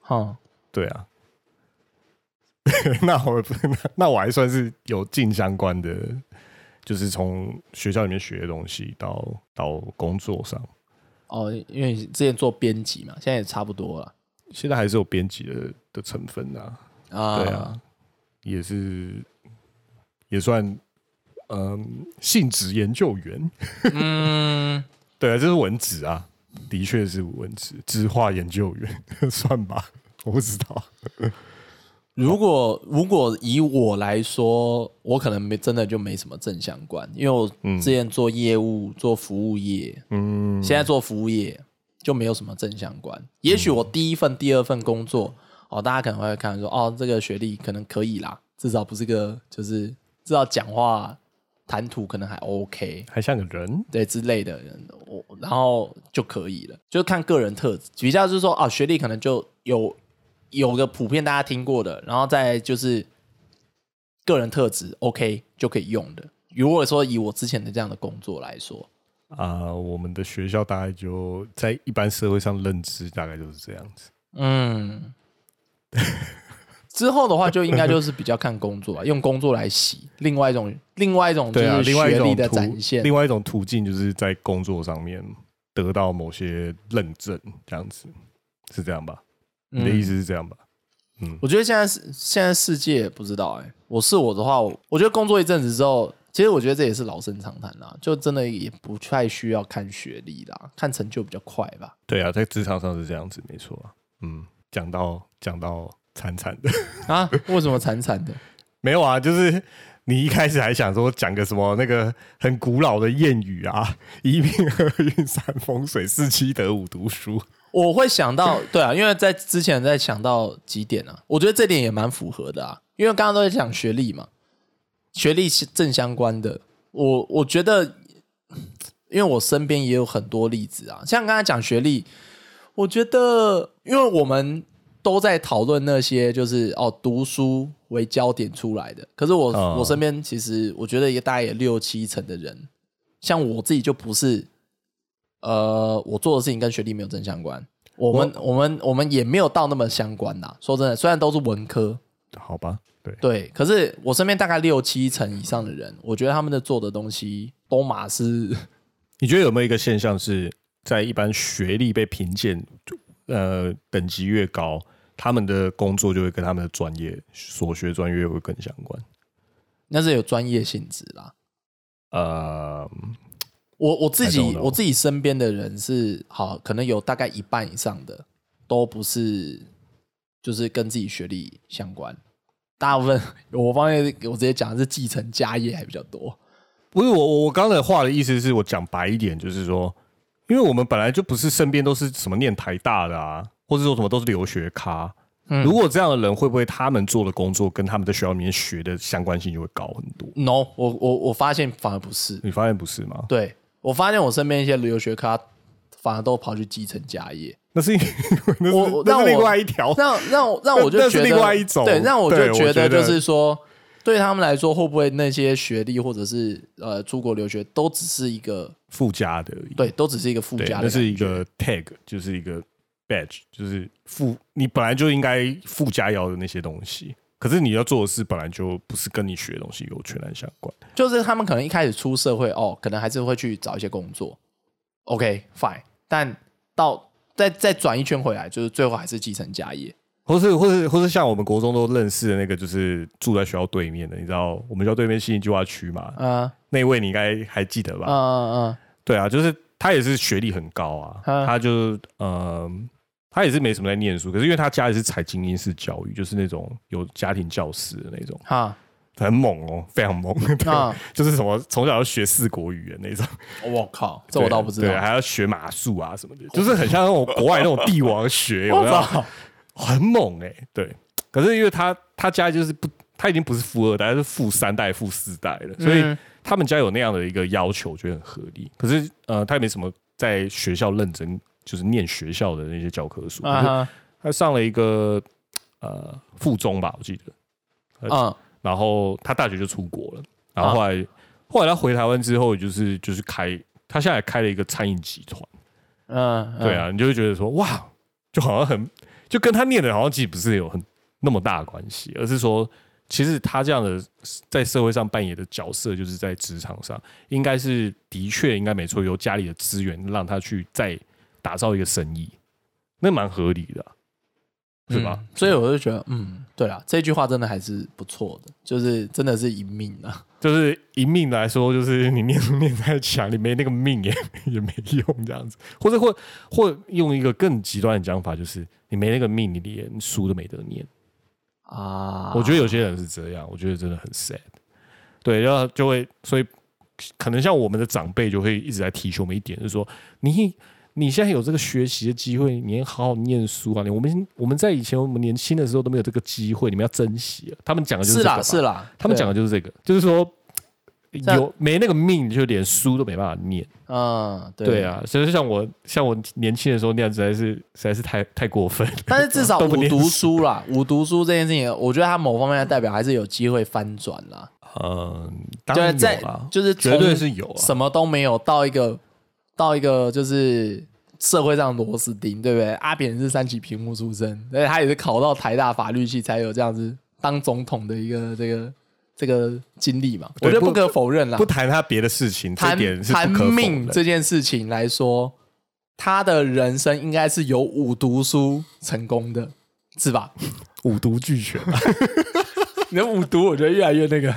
好，对啊。<laughs> 那我那那我还算是有近相关的，就是从学校里面学的东西到到工作上，哦，因为之前做编辑嘛，现在也差不多了现在还是有编辑的的成分啊。啊。对啊，也是也算嗯性质研究员，嗯，<laughs> 对啊，这是文职啊，的确是文职，知化研究员 <laughs> 算吧，我不知道。如果如果以我来说，我可能没真的就没什么正相关，因为我之前做业务、做服务业，嗯，现在做服务业就没有什么正相关。也许我第一份、第二份工作，哦，大家可能会看说，哦，这个学历可能可以啦，至少不是个就是至少讲话谈吐可能还 OK，还像个人，对之类的人，我然后就可以了，就看个人特质。比较就是说，啊，学历可能就有有个普遍大家听过的，然后再就是个人特质 OK 就可以用的。如果说以我之前的这样的工作来说，啊、我们的学校大概就在一般社会上认知大概就是这样子。嗯，之后的话，就应该就是比较看工作啊，用工作来洗。另外一种，另外一种就是学历的展现。另外一种途径就是在工作上面得到某些认证，这样子是这样吧？你的意思是这样吧？嗯，我觉得现在是现在世界不知道哎、我是我的话，我我觉得工作一阵子之后，其实我觉得这也是老生常谈啦，就真的也不太需要看学历啦，看成就比较快吧。对啊，在职场上是这样子，没错啊。嗯，讲到讲到惨惨的，啊？为什么惨惨的？<laughs> 没有啊，就是你一开始还想说讲个什么那个很古老的谚语啊，一命二运三风水四七得五读书。我会想到，<laughs> 对啊，因为在之前在想到几点啊，我觉得这点也蛮符合的啊，因为刚刚都在讲学历嘛，学历是正相关的。我我觉得，因为我身边也有很多例子啊，像刚才讲学历，我觉得，因为我们都在讨论那些就是哦读书为焦点出来的，可是我、哦我身边其实我觉得也大概也六七成的人，像我自己就不是，呃，我做的事情跟学历没有正相关。我们我们我们也没有到那么相关呐。说真的，虽然都是文科，好吧，对，对，可是我身边大概六七成以上的人，我觉得他们的做的东西都马是 <laughs> 你觉得有没有一个现象是在一般学历被评鉴呃等级越高，他们的工作就会跟他们的专业所学专业会更相关？那是有专业性质啦。呃，我我自己我自己身边的人是好，可能有大概一半以上的都不是，就是跟自己学历相关。大部分我发现我直接讲的是继承家业还比较多。不是我我我刚才的话的意思是我讲白一点，就是说，因为我们本来就不是身边都是什么念台大的啊，或者说什么都是留学咖。嗯如果这样的人，会不会他们做的工作跟他们在学校里面学的相关性就会高很多？No，我我我发现反而不是。你发现不是吗？对我发现我身边一些留学咖反而都跑去继承家业，那是因为我 <laughs> 那是另外一条。让让我让我就 <laughs> 觉得另外一种对，让我就对觉得就是说，对他们来说，会不会那些学历或者是呃出国留学都只是一个附加的而已。对，都只是一个附对，加的，那是一个 tag，就是一个 badge，就是附你本来就应该附加要的那些东西。可是你要做的事本来就不是跟你学的东西有全然相关。就是他们可能一开始出社会哦，可能还是会去找一些工作，OK fine，但到再再转一圈回来，就是最后还是继承家业。或是或是或是像我们国中都认识的那个，就是住在学校对面的，你知道我们学校对面信义计划区嘛？嗯那位你应该还记得吧？嗯嗯嗯，对啊，就是他也是学历很高啊，嗯他就呃，他也是没什么在念书，可是因为他家里是采精英式教育，就是那种有家庭教师的那种，哈很猛哦，非常猛，对，<laughs> 啊，<laughs> 就是什么从小要学四国语言那种，我靠，<laughs> 这我倒不知对，道。还要学马术啊什么的，就是很像那种国外那种帝王学，有我没有？操，很猛哎、对。可是因为他他家就是不，他已经不是富二代，他是富三代、富四代了，所以嗯他们家有那样的一个要求，我觉得很合理。可是呃，他也没什么在学校认真，就是念学校的那些教科书。他上了一个呃附中吧，我记得。嗯然后他大学就出国了，然啊后后来、后来他回台湾之后，就是就是开他现在开了一个餐饮集团。嗯，嗯对，啊，你就会觉得说哇，就好像很就跟他念的好像其实不是有很那么大的关系，而是说其实他这样的在社会上扮演的角色，就是在职场上应该是的确应该没错，由家里的资源让他去再打造一个生意，那蛮合理的啊、是吧？嗯所以我就觉得，嗯，对啊，这句话真的还是不错的，就是真的是一命啊。<laughs> 就是以命来说，就是你念书念太强，你没那个命也 <laughs> 也没用这样子，或者或或用一个更极端的讲法，就是你没那个命，你连书都没得念。啊，我觉得有些人是这样，我觉得真的很 sad。对，然后就会，所以可能像我们的长辈就会一直在提醒我们一点，就是说你你现在有这个学习的机会，你要好好念书啊！你我们我们在以前我们年轻的时候都没有这个机会，你们要珍惜啊！他们讲的就是是这个是啦，他们讲的就是这个，就是说有没那个命，就连书都没办法念。嗯，对对。啊，所以像我像我年轻的时候那样，实在是实在是太太过分。但是至少都不念五读书啦，我读书这件事情，我觉得他某方面的代表还是有机会翻转啦。嗯，当然在就是绝对是有啊。什么都没有到一个到一个就是社会上的螺丝钉，对不对？阿扁是三级屏幕出身，所以他也是考到台大法律系才有这样子当总统的一个这个这个经历嘛。我觉得不可否认啦不。谈他别的事情，这谈点是谈。命这件事情来说，他的人生应该是有五读书成功的，是吧？<laughs> 五毒俱全 <laughs> 你的五毒，我觉得越来越那个，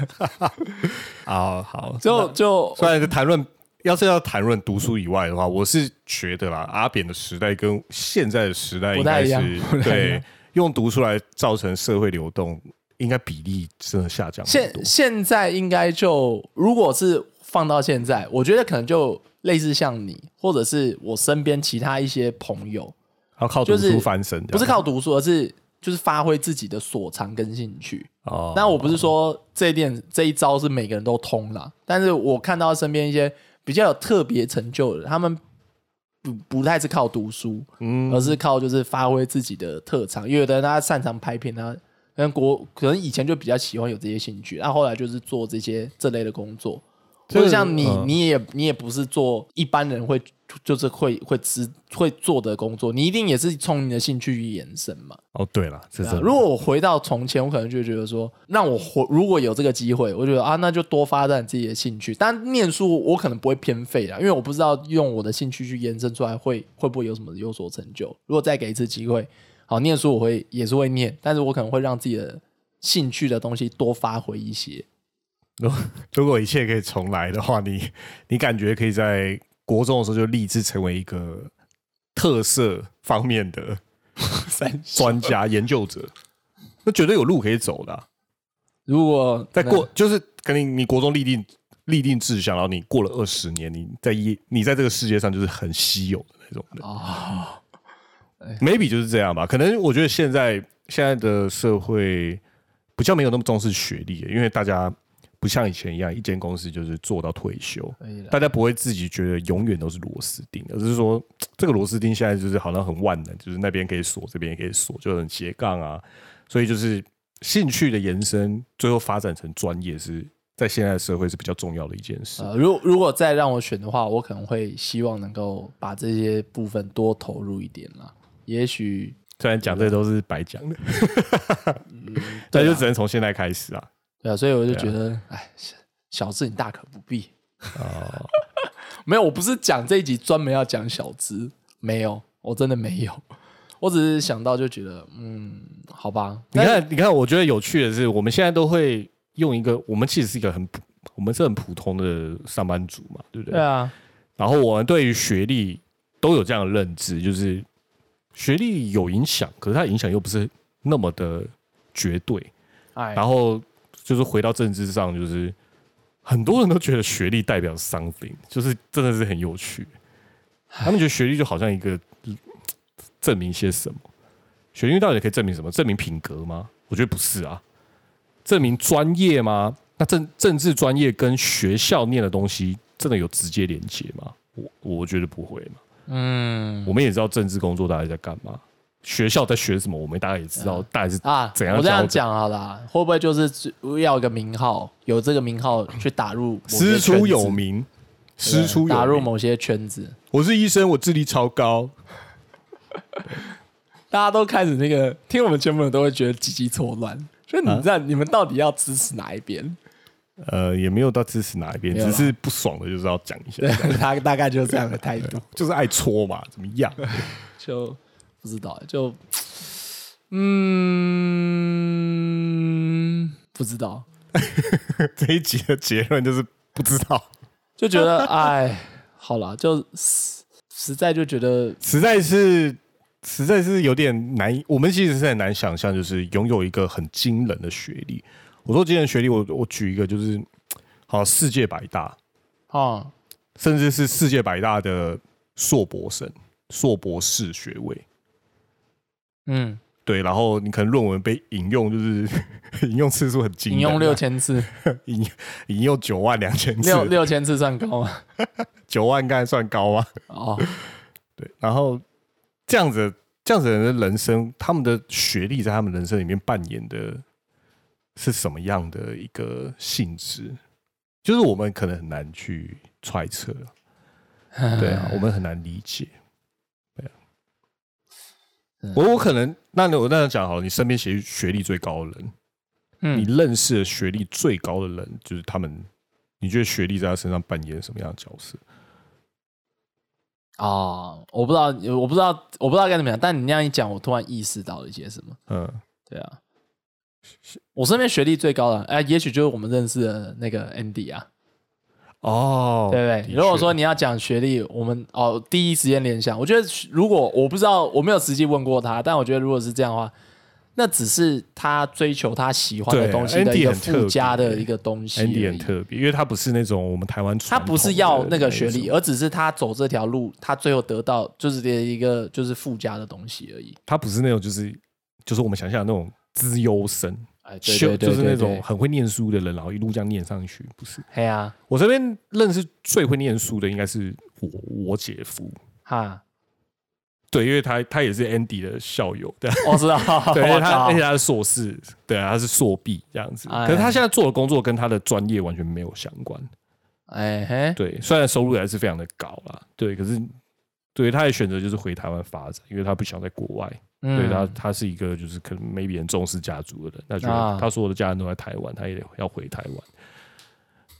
<laughs> 好，好，就就虽然是谈论，要是要谈论读书以外的话，我是觉得啦，阿扁的时代跟现在的时代应该不太一样是对用读书来造成社会流动，应该比例真的下降现。现在应该就，如果是放到现在，我觉得可能就类似像你，或者是我身边其他一些朋友，要靠读就是书翻身，不是靠读书，而是就是发挥自己的所长跟兴趣。哦，那我不是说这一点这一招是每个人都通啦，但是我看到身边一些比较有特别成就的人，他们不不太是靠读书，嗯而是靠就是发挥自己的特长。因为有的人他擅长拍片，他可能国可能以前就比较喜欢有这些兴趣，那后来就是做这些这类的工作。这个就像你，嗯你也你也不是做一般人会就是会会知会做的工作，你一定也是从你的兴趣去延伸嘛。哦，对了，这样啊如果我回到从前，我可能就觉得说，让我回如果有这个机会，我觉得啊，那就多发展自己的兴趣。但念书我可能不会偏废啦，因为我不知道用我的兴趣去延伸出来会 <laughs> 会不会有什么有所成就。如果再给一次机会，好念书我会也是会念，但是我可能会让自己的兴趣的东西多发挥一些。如 <laughs> 如果一切可以重来的话，你你感觉可以在国中的时候就立志成为一个特色方面的 <laughs> 专家研究者，那绝对有路可以走的啊、如果在过就是肯定你国中立定立定志向，然后你过了二十年，你在一你在这个世界上就是很稀有的那种人。啊、<laughs> maybe 就是这样吧。可能我觉得现在现在的社会比较没有那么重视学历，因为大家不像以前一样，一间公司就是做到退休。大家不会自己觉得永远都是螺丝钉，而是说 <tsk> 这个螺丝钉现在就是好像很万能，就是那边可以锁，这边也可以锁，就很斜杠啊。所以就是兴趣的延伸，最后发展成专业是。在现在的社会是比较重要的一件事。呃，如如果再让我选的话，我可能会希望能够把这些部分多投入一点啦。也许虽然讲这都是白讲的，<laughs> 对但就啊只能从现在开始啊。对啊，所以我就觉得，哎、小小资你大可不必。哦，没有，我不是讲这一集专门要讲小资，没有，我真的没有。我只是想到就觉得，嗯，好吧。你看，你看，我觉得有趣的是，我们现在都会用一个，我们其实是一个很普，我们是很普通的上班族嘛，对不对？对啊，然后我们对于学历都有这样的认知，就是学历有影响，可是它影响又不是那么的绝对。哎，然后就是回到政治上，就是很多人都觉得学历代表 something，就是真的是很有趣。他们觉得学历就好像一个嗯证明些什么，学历到底可以证明什么？证明品格吗？我觉得不是啊。证明专业吗？那政政治专业跟学校念的东西真的有直接连接吗？我我觉得不会嘛。嗯我们也知道政治工作大概在干嘛，学校在学什么，我们大概也知道，大概是啊，怎样我这样讲好了，会不会就是要一个名号，有这个名号去打入师出有名，师出有名。打入某些圈子，我是医生，我智力超高。<laughs> 大家都开始那个听我们节目的人都会觉得鸡鸡错乱，所以啊你知道你们到底要支持哪一边？呃，也没有到支持哪一边，只是不爽的，就是要讲一下。<laughs> 对，，他大概就是这样的态度，<laughs> 就是爱搓嘛，怎么样？就不知道，就 <tsk> 嗯，不知道，<laughs> 这一集的结论就是不知道，就觉得 <laughs> 哎，好了，就实实在就觉得实在是实在是有点难以。我们其实是很难想象，就是拥有一个很惊人的学历。我说惊人学历，我我举一个就是，好世界百大，啊，甚至是世界百大的硕博生、硕博士学位。嗯，对，然后你可能论文被引用，就是 <laughs> 引用次数很惊人啊，引用六千次，<laughs> 引引用九万两千次，六六千次算高吗？<laughs> 九万刚才算高吗？哦，对，然后这样子这样子的人的人生，他们的学历在他们人生里面扮演的是什么样的一个性质？就是我们可能很难去揣测，对啊，我们很难理解。我我可能，那我那样讲好了，你身边学学历最高的人，你嗯，认识的学历最高的人，就是他们，你觉得学历在他身上扮演什么样的角色？哦，我不知道，我不知道，我不知道该怎么讲。但你那样一讲，我突然意识到了一些什么。嗯，<laughs> 对啊，我身边学历最高的，哎、也许就是我们认识的那个 Andy 啊，哦，对不对？如果说你要讲学历，我们哦第一时间联想，我觉得如果我不知道，我没有实际问过他，但我觉得如果是这样的话，那只是他追求他喜欢的对东西的一个很特别附加的一个东西。Andy 很特别，因为他不是那种我们台湾他不是要那个学历，而只是他走这条路，他最后得到就是的一个就是附加的东西而已。他不是那种就是就是我们想象的那种资优生，哎，对修对对就是那种很会念书的人，然后一路这样念上去，不是？嘿啊，我这边认识最会念书的应该是我我姐夫，哈，对，因为他他也是 Andy 的校友，对，<laughs> 我知道，对，他而且他是硕士，对啊，他是硕毕这样子。哎可是他现在做的工作跟他的专业完全没有相关。哎嘿，对，虽然收入还是非常的高啦，对，可是对他也选择就是回台湾发展，因为他不想在国外。嗯对他，他是一个就是可能 maybe 很重视家族的人，他觉啊得他所有的家人都在台湾，他也要回台湾。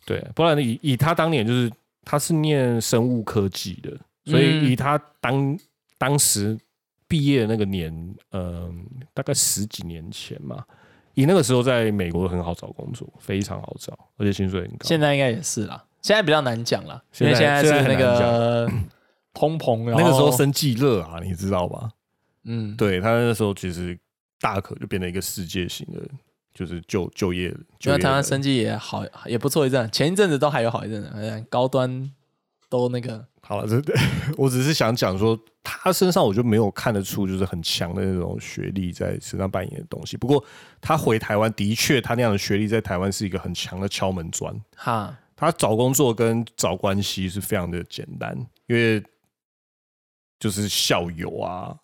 对，不然以以他当年就是他是念生物科技的，所以嗯以他当当时毕业的那个年，嗯、大概十几年前嘛，以那个时候在美国很好找工作，非常好找，而且薪水很高。现在应该也是啦，现在比较难讲了，因为现在是那个通膨，然那个时候生计热啊，你知道吧？嗯，对他那时候其实大可就变成一个世界型的，就是就就业，就因为业的台湾生计也好，也不错一阵，前一阵子都还有好一阵子，好像高端都那个好了，这 <laughs> 我只是想讲说，他身上我就没有看得出就是很强的那种学历在身上扮演的东西。不过他回台湾，的确他那样的学历在台湾是一个很强的敲门砖。哈，他找工作跟找关系是非常的简单，因为就是校友啊，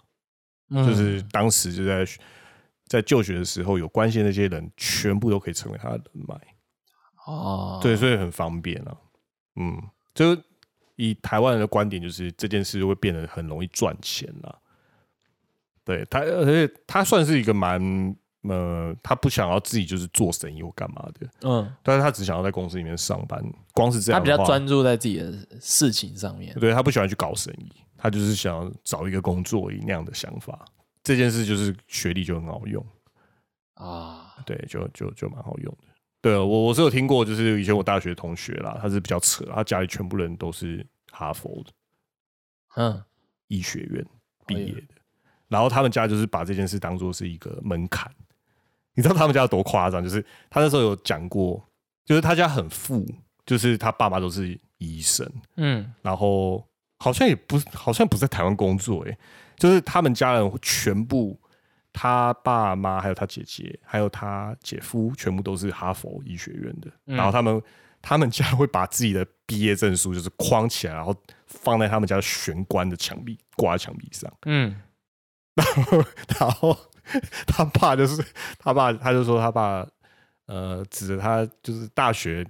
嗯就是当时就在在就学的时候有关系的那些人，全部都可以成为他的人脉。哦，对，所以很方便啊。嗯，就以台湾人的观点，就是这件事会变得很容易赚钱啦。对他，而且他算是一个蛮呃，他不想要自己就是做生意或干嘛的，嗯，但是他只想要在公司里面上班。光是这样，他比较专注在自己的事情上面，对他不喜欢去搞生意，他就是想要找一个工作以那样的想法。这件事就是学历就很好用，啊，对，就就就蛮好用的。对我我是有听过，就是以前我大学同学啦，他是比较扯，他家里全部人都是哈佛的嗯，医学院毕业哎的，然后他们家就是把这件事当做是一个门槛。你知道他们家有多夸张？就是他那时候有讲过，就是他家很富，就是他爸妈都是医生，嗯，然后好像也不好像不在台湾工作，诶，就是他们家人全部，他爸妈还有他姐姐还有他姐夫，全部都是哈佛医学院的。嗯然后他们他们家会把自己的毕业证书就是框起来，然后放在他们家玄关的墙壁，挂在墙壁上。嗯，然后 <laughs> 他爸就是他爸，他就说他爸呃指着他就是大学，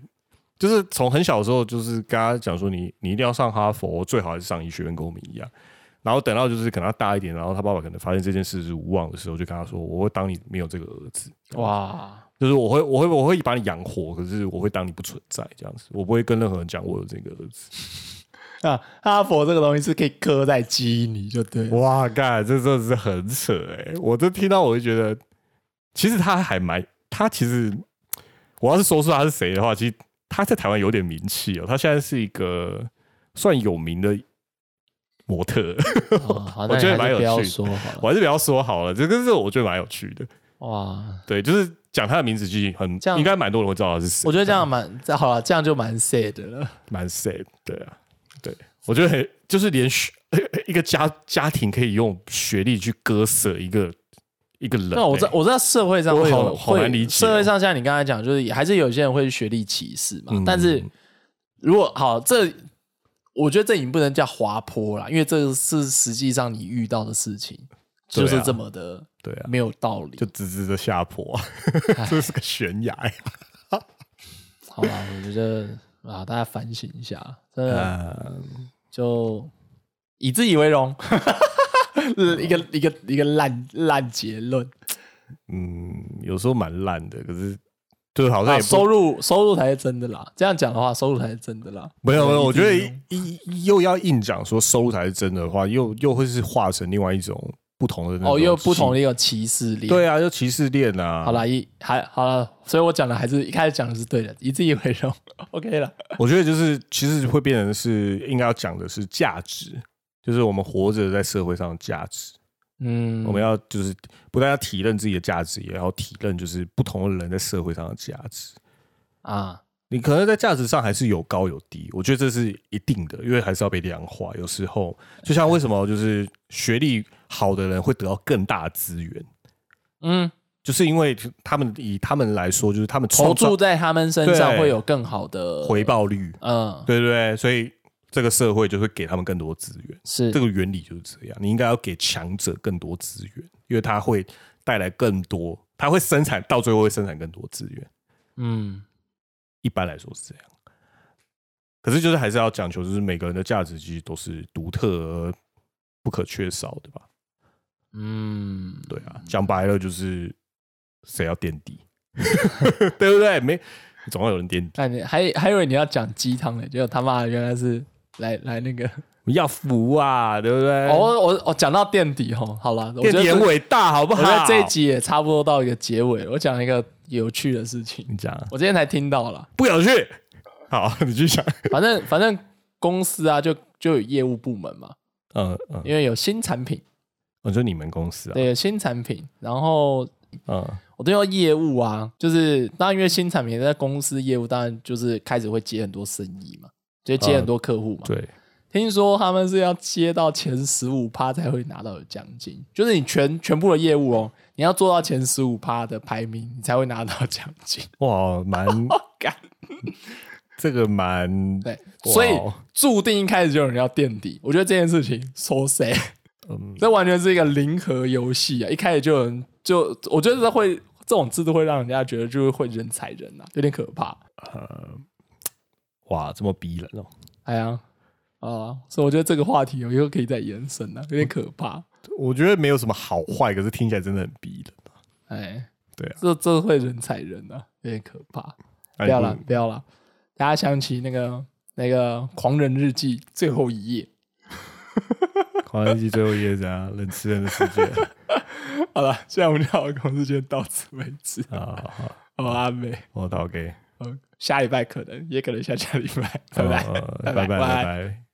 就是从很小的时候就是跟他讲说你你一定要上哈佛，最好还是上医学院，跟我们一样。然后等到就是可能他大一点，然后他爸爸可能发现这件事是无望的时候，就跟他说：“我会当你没有这个儿子，哇，就是我会我会我会把你养活，可是我会当你不存在这样子，我不会跟任何人讲我有这个儿子。<laughs> ”啊，哈佛这个东西是可以刻在基因里，就对了。哇，干，这真的是很扯哎、我这听到我就觉得，其实他还蛮，他其实我要是说出他是谁的话，其实他在台湾有点名气哦。他现在是一个算有名的模特，<laughs> 我觉得蛮有趣。我还是不要说好了。这个是我觉得蛮有趣的，哇，对，就是讲他的名字，其实很应该蛮多人会知道他是谁。我觉得这样蛮这好了，这样就蛮 sad 的了。蛮 sad，对啊，对，我觉得很就是连学 <laughs> 一个家家庭可以用学历去割舍一个一个人、那我知道欸我知道社会上会有会难理解哦社会上像你刚才讲，就是还是有些人会学历歧视嘛。嗯但是如果好，这我觉得这已经不能叫滑坡了，因为这是实际上你遇到的事情，就是这么的对啊，没有道理。就直直的下坡，<laughs> 这是个悬崖。好吧，我觉得啊，大家反省一下，真的嗯，就以自己为荣。<laughs> 一个一个一个烂烂结论。嗯，有时候蛮烂的，可是就是好像收入收入才是真的啦。这样讲的话，收入才是真的啦。没有没有，我觉得一一又要硬讲说收入才是真的话，又又会是化成另外一种不同的那哦，种又不同性的一个歧视链。对啊，就歧视链啊。好啦，一还好了，所以我讲的还是一开始讲的是对的，以自己为荣，<laughs> OK 了。我觉得就是其实会变成是应该要讲的是价值，就是我们活着在社会上的价值。嗯，我们要就是不但要体认自己的价值，也要体认就是不同的人在社会上的价值。啊，你可能在价值上还是有高有低，我觉得这是一定的，因为还是要被量化。有时候就像为什么就是学历好的人会得到更大的资源，嗯，就是因为他们以他们来说，就是他们投注在他们身上对会有更好的回，报率，嗯，对对对，所以这个社会就会给他们更多资源。是这个原理就是这样，你应该要给强者更多资源，因为他会带来更多，他会生产到最后会生产更多资源。嗯，一般来说是这样，可是就是还是要讲求，就是每个人的价值其实都是独特而不可缺少的吧？嗯，对啊，讲白了就是谁要垫底，<laughs> 对不对？没，总要有人垫底，那你还还以为你要讲鸡汤呢，结果他妈的原来是来 <laughs> 来那个，要服啊，对不对？哦，我我我讲到垫底吼，好了，我觉垫底很伟大，好不好？我觉得这一集也差不多到一个结尾，我讲一个有趣的事情，你讲我今天才听到了，不有趣，好，你继续讲。反正反正公司啊就就有业务部门嘛，嗯嗯，因为有新产品，我就你们公司啊，对，有新产品，然后嗯我都要业务啊，就是当然因为新产品在公司业务，当然就是开始会接很多生意嘛，就接很多客户嘛。对，听说他们是要接到前十五趴才会拿到的奖金，就是你全全部的业务哦，你要做到前十五趴的排名，你才会拿到奖金。<laughs> 哇，蛮 <laughs> 干 <laughs> 这个蛮对，所以注定一开始就有人要垫底。我觉得这件事情说谁，嗯这完全是一个零和游戏啊！一开始就有人就，我觉得这会这种制度会让人家觉得就是会人踩人啊，有点可怕。呃，哇，这么逼人哦。哎呀，啊，所以我觉得这个话题有以后可以再延伸啊，有点可怕。我觉得没有什么好坏，可是听起来真的很逼人。哎，对啊，这这会人踩人啊，有点可怕。不不要了，不要了，大家想起那个那个《狂人日记》最后一页。<laughs> 狂人日记最后一页怎样？冷吃人的世界 <laughs> 好了，现在我们聊的公司就到此为止。啊，好，好，阿美，我倒给，呃下礼拜可能，也可能下下礼拜，拜拜。呃拜拜拜拜。